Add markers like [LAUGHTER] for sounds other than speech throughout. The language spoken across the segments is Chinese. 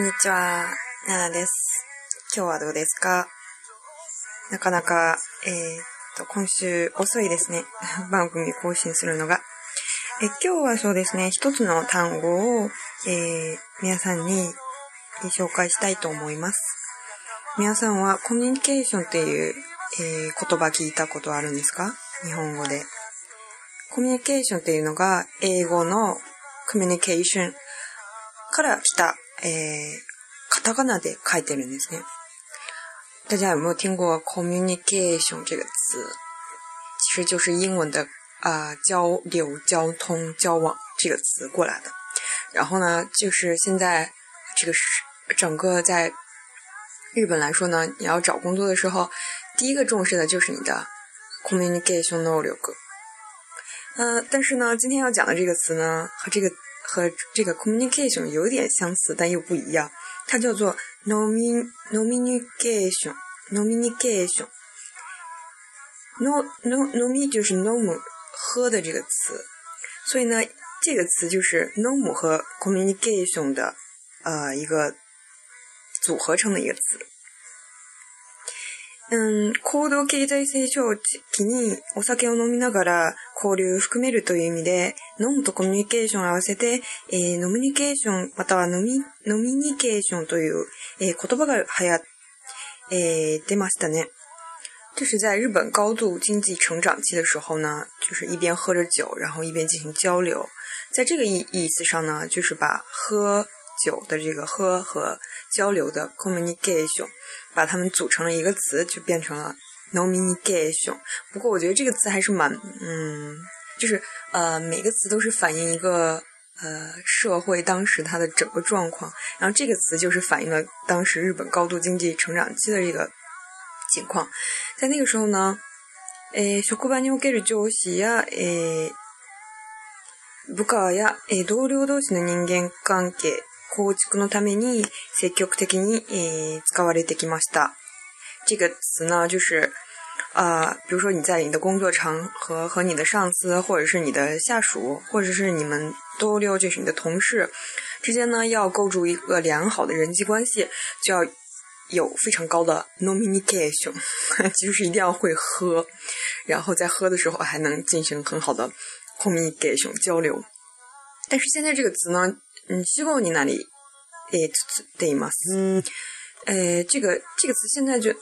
こんにちは、ナナです。今日はどうですかなかなか、えー、っと、今週遅いですね。[LAUGHS] 番組更新するのが。え今日はそうですね、一つの単語を、えー、皆さんに紹介したいと思います。皆さんはコミュニケーションっていう、えー、言葉聞いたことあるんですか日本語で。コミュニケーションっていうのが英語のコミュニケーションから来た诶，で書いてるんですね。大家有没有听过 communication 这个词？其实就是英文的啊，交流、交通、交往这个词过来的。然后呢，就是现在这个整个在日本来说呢，你要找工作的时候，第一个重视的就是你的 communication 能力。嗯，但是呢，今天要讲的这个词呢，和这个和这个 communication 有点相似，但又不一样。它叫做 nomi nomination nomination。nom n o nomi 就是 nom 喝的这个词，所以呢，这个词就是 nom 和 communication 的呃一个组合成的一个词。ん、行動経済成長期にお酒を飲みながら交流を含めるという意味で、飲むとコミュニケーションを合わせて、えー、ノミニケーション、またはノミ、ノミニケーションという、えー、言葉が流行、えー、出ましたね。就是在日本高度经济成长期的时候呢，就是一边喝着酒，然后一边进行交流。在这个意意思上呢，就是把喝酒的这个喝和交流的 communication，把它们组成了一个词，就变成了 nomination。不过我觉得这个词还是蛮嗯，就是呃，每个词都是反映一个呃社会当时它的整个状况，然后这个词就是反映了当时日本高度经济成长期的一个情况。在那个时候呢，诶，小こばにょうがいの教師部下や同僚同士の人間関係。構築のために積極的に使われてきました。这个词呢，就是呃，比如说你在你的工作场合和你的上司，或者是你的下属，或者是你们都六，就是你的同事之间呢，要构筑一个良好的人际关系，就要有非常高的 nomination，[LAUGHS] 就是一定要会喝，然后在喝的时候还能进行很好的コミ i ニ a t i o n 交流。但是现在这个词呢，嗯，希望你那里诶，出出得意思。嗯，诶，这个这个词现在就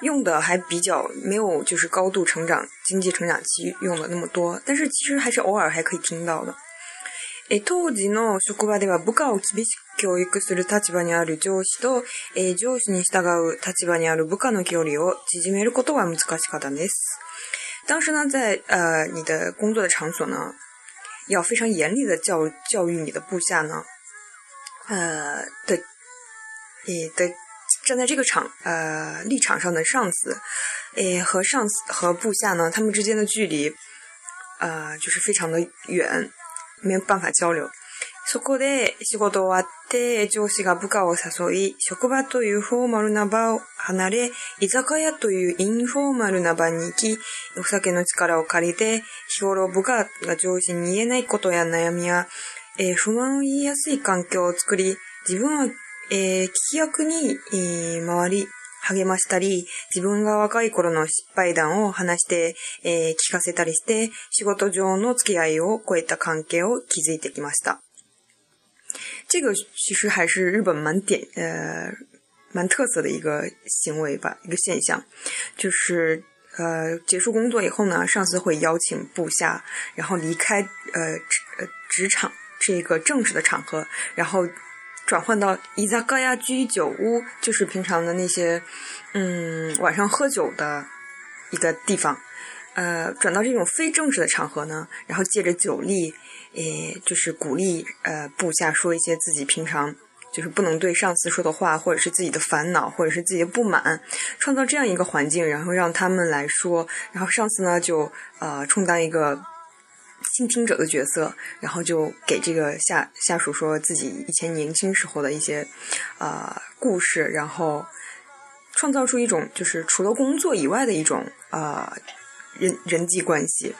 用的还比较没有，就是高度成长、经济成长期用的那么多。但是其实还是偶尔还可以听到的。当時の職場では部下を厳しく教育する立場にある上司と、上司に従う立場にある部下の距離を縮めることが難しかったです。当时呢，在呃你的工作的场所呢。要非常严厉的教教育你的部下呢，呃的，你的站在这个场呃立场上的上司，诶和上司和部下呢，他们之间的距离，呃就是非常的远，没有办法交流。そこで仕事終わ。て上司が部下を誘い、職場というフォーマルな場を離れ、居酒屋というインフォーマルな場に行き、お酒の力を借りて、日頃部下が上司に言えないことや悩みや、えー、不満を言いやすい環境を作り、自分は、えー、聞き役に、えー、回り、励ましたり、自分が若い頃の失敗談を話して、えー、聞かせたりして、仕事上の付き合いを超えた関係を築いてきました。这个其实还是日本蛮点呃蛮特色的一个行为吧，一个现象，就是呃结束工作以后呢，上司会邀请部下，然后离开呃职呃职场这个正式的场合，然后转换到伊萨高亚居酒屋，就是平常的那些嗯晚上喝酒的一个地方。呃，转到这种非正式的场合呢，然后借着酒力，诶，就是鼓励呃部下说一些自己平常就是不能对上司说的话，或者是自己的烦恼，或者是自己的不满，创造这样一个环境，然后让他们来说，然后上司呢就呃充当一个倾听者的角色，然后就给这个下下属说自己以前年轻时候的一些呃故事，然后创造出一种就是除了工作以外的一种啊。人人際关系。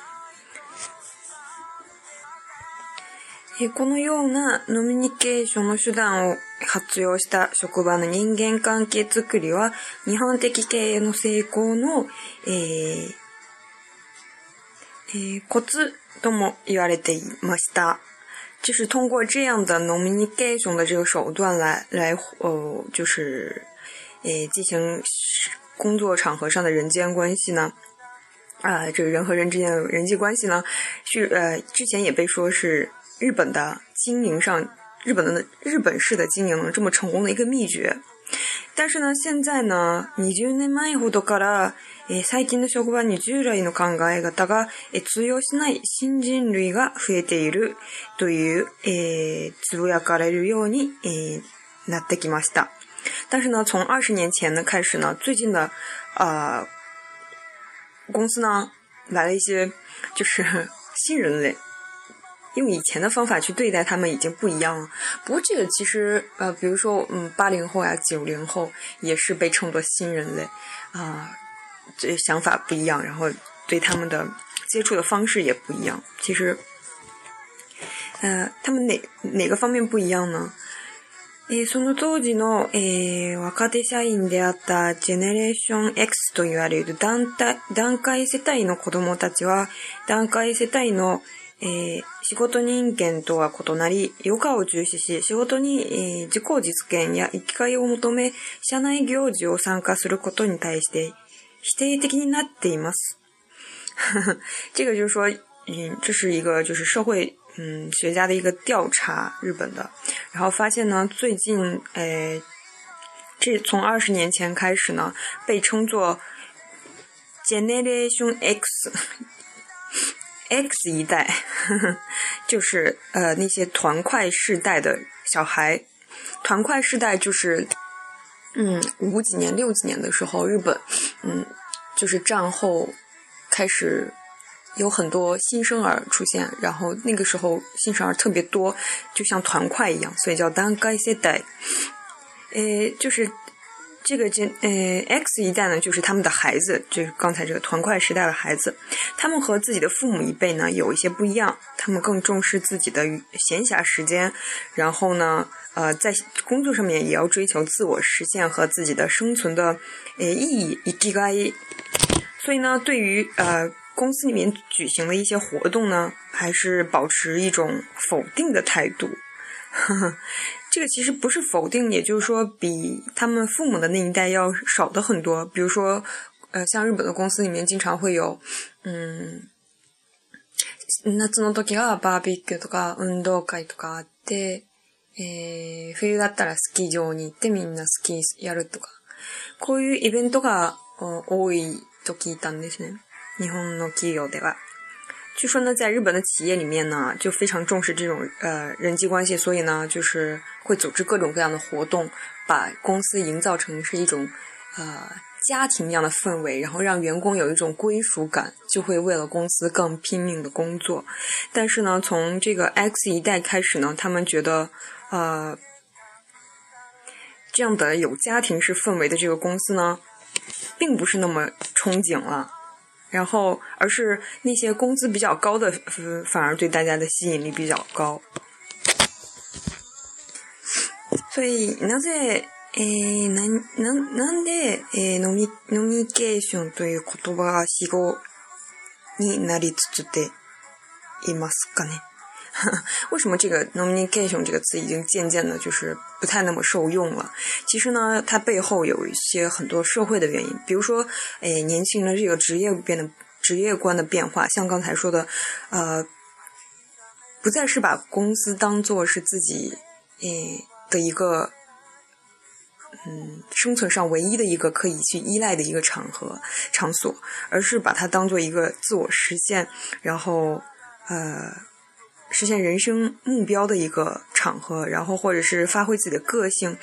このようなノミニケーションの手段を活用した職場の人間関係づくりは、日本的経営の成功の、えーえー、コツとも言われていました。就是通过这样的ノミニケーション的这个手段来来呃，就是，え呃，进行工作场合上的人间关系呢，啊，这个人和人之间的人际关系呢，是呃，之前也被说是日本的经营上，日本的日本式的经营这么成功的一个秘诀。但是呢，现在呢，二十年前ほどから、え、最近の社会に従来の考えが、だが、え、通用しない新人類が増えているというえ、つぶやかれるようにえ、なってきました。但是呢，从二十年前呢开始呢，最近的，呃。公司呢，来了一些，就是 [LAUGHS] 新人类，用以前的方法去对待他们已经不一样了。不过这个其实，呃，比如说，嗯，八零后啊，九零后也是被称作新人类，啊，这想法不一样，然后对他们的接触的方式也不一样。其实，呃，他们哪哪个方面不一样呢？えー、その当時の、えー、若手社員であったジェネレーション X と言われる団体、団塊世帯の子供たちは、団塊世帯の、えー、仕事人間とは異なり、余暇を重視し、仕事に、え自己実現や生きがいを求め、社内行事を参加することに対して否定的になっています。[LAUGHS] 这个就是说，这是一个就是社会嗯，学家的一个调查，日本的，然后发现呢，最近，诶，这从二十年前开始呢，被称作 j e n e a l e 兄 X X 一代”，[LAUGHS] 就是呃那些团块世代的小孩，团块世代就是，嗯，五几年六几年的时候，日本，嗯，就是战后开始。有很多新生儿出现，然后那个时候新生儿特别多，就像团块一样，所以叫单个一些代。诶，就是这个这诶 X 一代呢，就是他们的孩子，就是刚才这个团块时代的孩子，他们和自己的父母一辈呢有一些不一样，他们更重视自己的闲暇时间，然后呢，呃，在工作上面也要追求自我实现和自己的生存的诶意义。所以呢，对于呃。公司里面举行的一些活动呢，还是保持一种否定的态度。[LAUGHS] 这个其实不是否定，也就是说，比他们父母的那一代要少的很多。比如说，呃，像日本的公司里面经常会有，嗯，夏の時はバーベキューとか運動会とかあって、え冬だったらスキー場に行ってみんなスキーやるとか、こういうイベントが多いと聞いたんですね。日本的企业里面呢，就非常重视这种呃人际关系，所以呢，就是会组织各种各样的活动，把公司营造成是一种呃家庭一样的氛围，然后让员工有一种归属感，就会为了公司更拼命的工作。但是呢，从这个 X 一代开始呢，他们觉得呃这样的有家庭式氛围的这个公司呢，并不是那么憧憬了。然后而是那些工资比较高的，反而对大家的吸引力比较高。所以なぜえー、な、な、なんで、えー、ノミ、ノミケーションという言葉が死語になりつつでいますかね。[LAUGHS] 为什么这个 “nomination” 这个词已经渐渐的，就是不太那么受用了？其实呢，它背后有一些很多社会的原因，比如说，诶，年轻人这个职业变得职业观的变化，像刚才说的，呃，不再是把公司当做是自己诶的一个，嗯，生存上唯一的一个可以去依赖的一个场合场所，而是把它当做一个自我实现，然后，呃。实现人生目标的一个场合，然后或者是发挥自己的个性，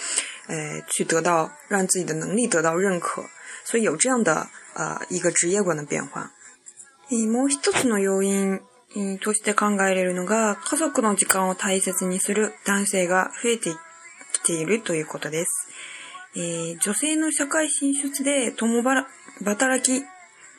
呃，去得到让自己的能力得到认可。所以有这样的呃一个职业观的变化。もう一つの要因として考えれるのが、家族の時間を大切にする男性が増えてきているということです。えー、女性の社会進出で共働き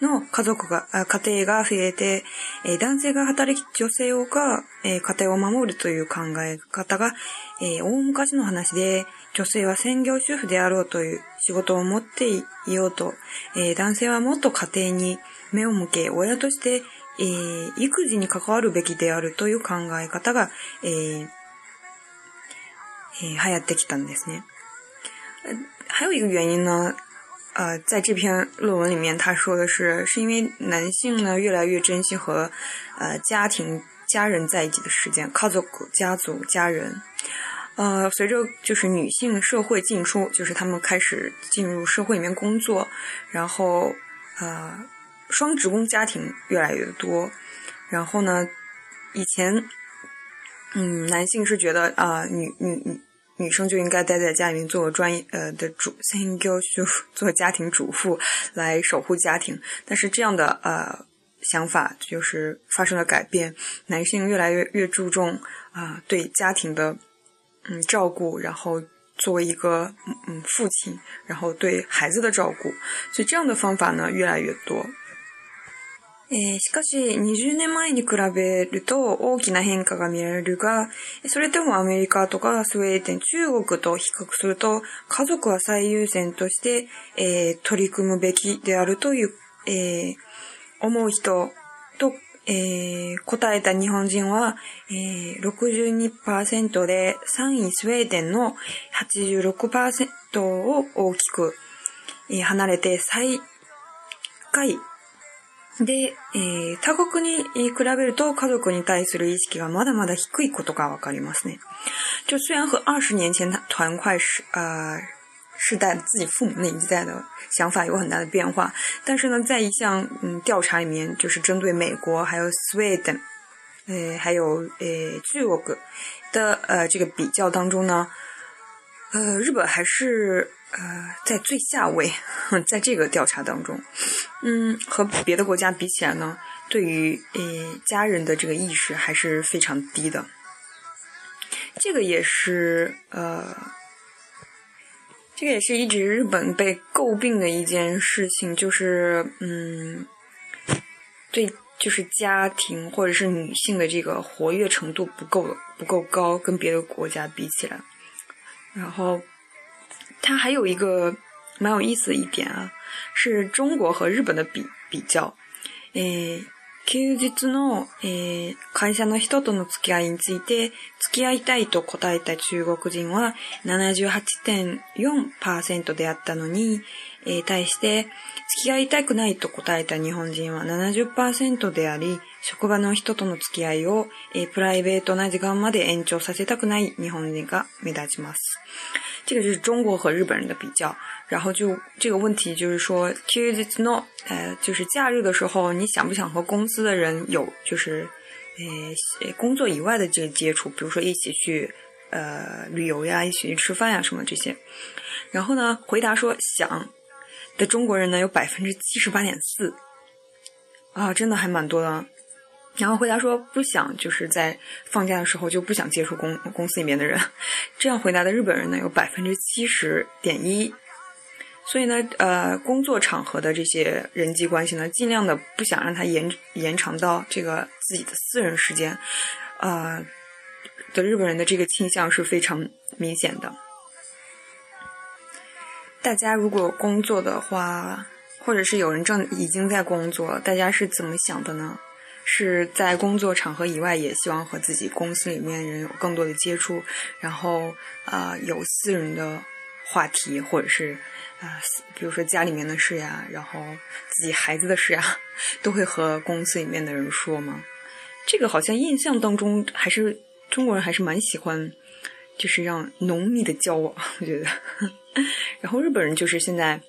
の家族が、家庭が増えて、え男性が働き、女性が、え家庭を守るという考え方が、え大昔の話で、女性は専業主婦であろうという仕事を持っていようと、え男性はもっと家庭に目を向け、親として、え育児に関わるべきであるという考え方が、えーえ流行ってきたんですね。い有一个原因呢，呃，在这篇论文里面，他说的是，是因为男性呢越来越珍惜和呃家庭、家人在一起的时间，靠着家族、家人。呃，随着就是女性社会进出，就是他们开始进入社会里面工作，然后呃，双职工家庭越来越多，然后呢，以前嗯，男性是觉得啊，女女女。女生就应该待在家里面做专业呃的主，做家庭主妇来守护家庭。但是这样的呃想法就是发生了改变，男性越来越越注重啊对家庭的嗯照顾，然后作为一个嗯父亲，然后对孩子的照顾，所以这样的方法呢越来越多。えー、しかし20年前に比べると大きな変化が見られるが、それでもアメリカとかスウェーデン、中国と比較すると家族は最優先として、えー、取り組むべきであるという、えー、思う人と、え答えた日本人は、え62%で3位スウェーデンの86%を大きく、え離れて最下位で他国に比べると家族に対する意識はまだまだ低いことがわかりますね。就虽然和二十年前那换是啊，代自己父母那一代的想法有很大的变化，但是呢，在一项嗯调查里面，就是针对美国还有 Sweden，哎还有哎据我的呃这个比较当中呢，呃日本还是。呃，在最下位，在这个调查当中，嗯，和别的国家比起来呢，对于呃家人的这个意识还是非常低的。这个也是呃，这个也是一直日本被诟病的一件事情，就是嗯，对，就是家庭或者是女性的这个活跃程度不够不够高，跟别的国家比起来，然后。它还有一个蛮有意思的一点啊，是中国和日本的比比较。え休日の、え会社の人との付き合いについて、付き合いたいと答えた中国人は78.4%であったのに、えー、対して、付き合いたくないと答えた日本人は70%であり、職場の人との付き合いをプライベートな時間まで延長させたくない日本人が目立ちます。这个就是中国和日本的比较，然后就这个问题就是說，Q is it no？呃，就是假日的时候，你想不想和公司的人有就是呃工作以外的这个接触，比如说一起去呃旅游呀，一起去吃饭呀，什么这些？然后呢，回答说想的中国人呢有百分之七十八点四，啊，真的还蛮多的。然后回答说不想，就是在放假的时候就不想接触公公司里面的人。这样回答的日本人呢有百分之七十点一，所以呢，呃，工作场合的这些人际关系呢，尽量的不想让它延延长到这个自己的私人时间，呃，的日本人的这个倾向是非常明显的。大家如果工作的话，或者是有人正已经在工作，大家是怎么想的呢？是在工作场合以外，也希望和自己公司里面人有更多的接触，然后呃，有私人的话题，或者是啊，比如说家里面的事呀，然后自己孩子的事呀，[LAUGHS] 都会和公司里面的人说吗？这个好像印象当中，还是中国人还是蛮喜欢，就是让浓密的交往，我觉得。[LAUGHS] 然后日本人就是现在，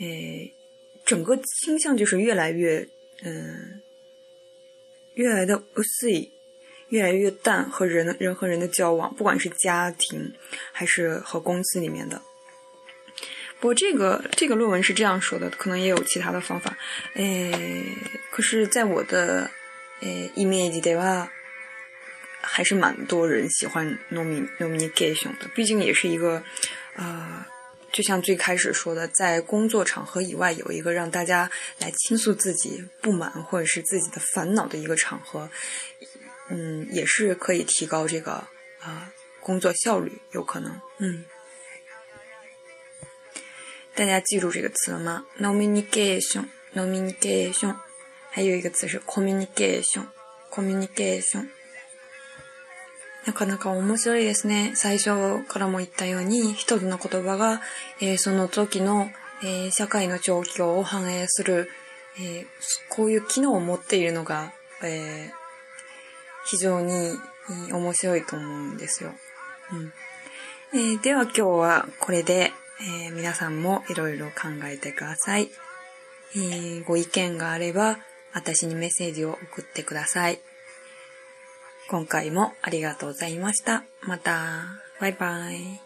诶，整个倾向就是越来越嗯。越来的不碎，越来越淡和人人和人的交往，不管是家庭，还是和公司里面的。不过这个这个论文是这样说的，可能也有其他的方法。诶，可是，在我的诶 image 里吧，还是蛮多人喜欢 nomination 的，毕竟也是一个，呃。就像最开始说的，在工作场合以外有一个让大家来倾诉自己不满或者是自己的烦恼的一个场合，嗯，也是可以提高这个啊工作效率，有可能。嗯，大家记住这个词了吗 n o m i n i c a t i o n c o m m u n i c a t i o n 还有一个词是 Communication，Communication。なかなか面白いですね。最初からも言ったように、一つの言葉が、えー、その時の、えー、社会の状況を反映する、えー、こういう機能を持っているのが、え非常に面白いと思うんですよ。うんえでは今日はこれで、え皆さんもいろいろ考えてください、えご意見があれば、私にメッセージを送ってください。今回もありがとうございました。また、バイバイ。